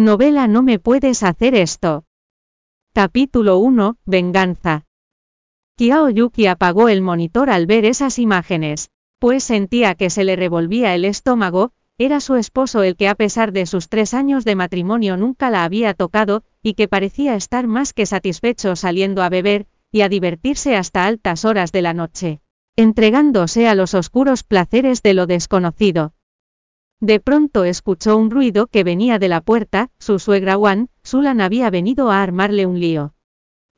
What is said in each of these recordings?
Novela No me puedes hacer esto. Capítulo 1, Venganza. Kiao Yuki apagó el monitor al ver esas imágenes, pues sentía que se le revolvía el estómago, era su esposo el que a pesar de sus tres años de matrimonio nunca la había tocado, y que parecía estar más que satisfecho saliendo a beber, y a divertirse hasta altas horas de la noche, entregándose a los oscuros placeres de lo desconocido. De pronto escuchó un ruido que venía de la puerta, su suegra Wan, Sulan había venido a armarle un lío.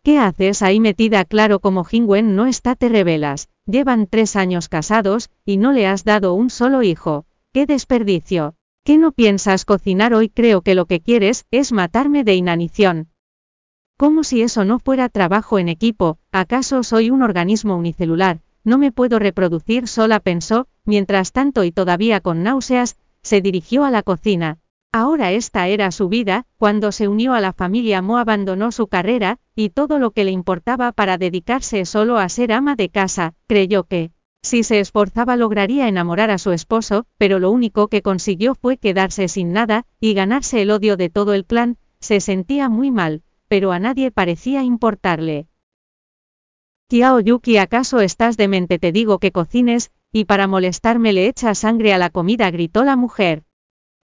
¿Qué haces ahí metida? Claro como Jingwen no está te revelas, llevan tres años casados, y no le has dado un solo hijo. ¡Qué desperdicio! ¿Qué no piensas cocinar hoy? Creo que lo que quieres es matarme de inanición. Como si eso no fuera trabajo en equipo, ¿acaso soy un organismo unicelular? No me puedo reproducir sola, pensó, mientras tanto y todavía con náuseas, se dirigió a la cocina. Ahora esta era su vida, cuando se unió a la familia Mo abandonó su carrera, y todo lo que le importaba para dedicarse solo a ser ama de casa, creyó que, si se esforzaba lograría enamorar a su esposo, pero lo único que consiguió fue quedarse sin nada, y ganarse el odio de todo el clan, se sentía muy mal, pero a nadie parecía importarle. Kiao Yuki, ¿acaso estás demente? Te digo que cocines, y para molestarme le echa sangre a la comida, gritó la mujer.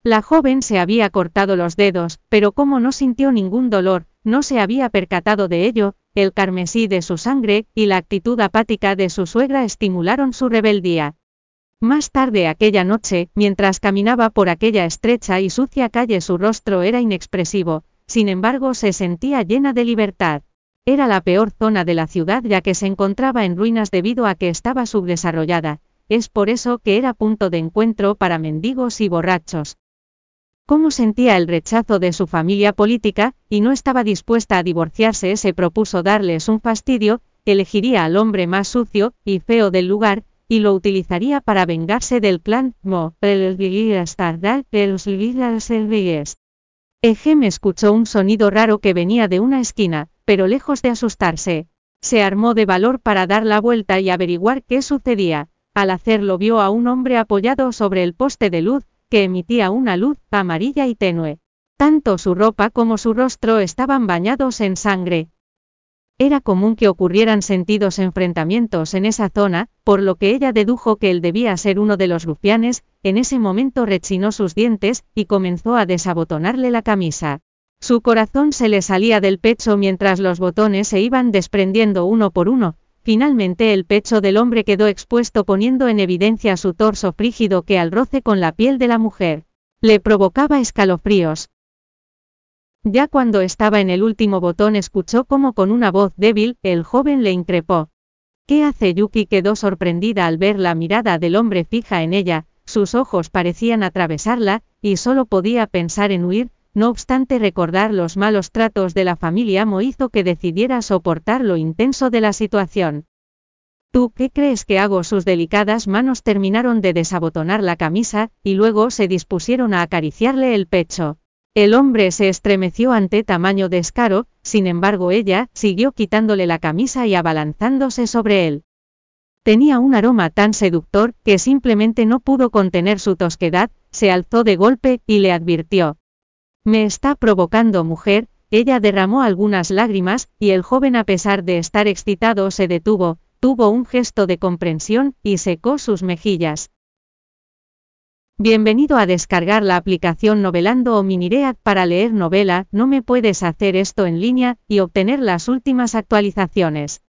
La joven se había cortado los dedos, pero como no sintió ningún dolor, no se había percatado de ello, el carmesí de su sangre, y la actitud apática de su suegra estimularon su rebeldía. Más tarde aquella noche, mientras caminaba por aquella estrecha y sucia calle su rostro era inexpresivo, sin embargo se sentía llena de libertad. Era la peor zona de la ciudad ya que se encontraba en ruinas debido a que estaba subdesarrollada, es por eso que era punto de encuentro para mendigos y borrachos. Cómo sentía el rechazo de su familia política, y no estaba dispuesta a divorciarse, se propuso darles un fastidio, elegiría al hombre más sucio y feo del lugar, y lo utilizaría para vengarse del clan Mo. Ejem escuchó un sonido raro que venía de una esquina, pero lejos de asustarse, se armó de valor para dar la vuelta y averiguar qué sucedía. Al hacerlo vio a un hombre apoyado sobre el poste de luz, que emitía una luz amarilla y tenue. Tanto su ropa como su rostro estaban bañados en sangre. Era común que ocurrieran sentidos enfrentamientos en esa zona, por lo que ella dedujo que él debía ser uno de los rufianes, en ese momento rechinó sus dientes, y comenzó a desabotonarle la camisa. Su corazón se le salía del pecho mientras los botones se iban desprendiendo uno por uno, finalmente el pecho del hombre quedó expuesto poniendo en evidencia su torso frígido que al roce con la piel de la mujer, le provocaba escalofríos. Ya cuando estaba en el último botón escuchó como con una voz débil, el joven le increpó. ¿Qué hace Yuki? quedó sorprendida al ver la mirada del hombre fija en ella, sus ojos parecían atravesarla, y solo podía pensar en huir, no obstante recordar los malos tratos de la familia Mo hizo que decidiera soportar lo intenso de la situación. ¿Tú qué crees que hago? Sus delicadas manos terminaron de desabotonar la camisa, y luego se dispusieron a acariciarle el pecho. El hombre se estremeció ante tamaño descaro, sin embargo ella, siguió quitándole la camisa y abalanzándose sobre él. Tenía un aroma tan seductor, que simplemente no pudo contener su tosquedad, se alzó de golpe, y le advirtió. Me está provocando mujer, ella derramó algunas lágrimas, y el joven a pesar de estar excitado se detuvo, tuvo un gesto de comprensión, y secó sus mejillas. Bienvenido a descargar la aplicación Novelando o Miniread para leer novela, no me puedes hacer esto en línea, y obtener las últimas actualizaciones.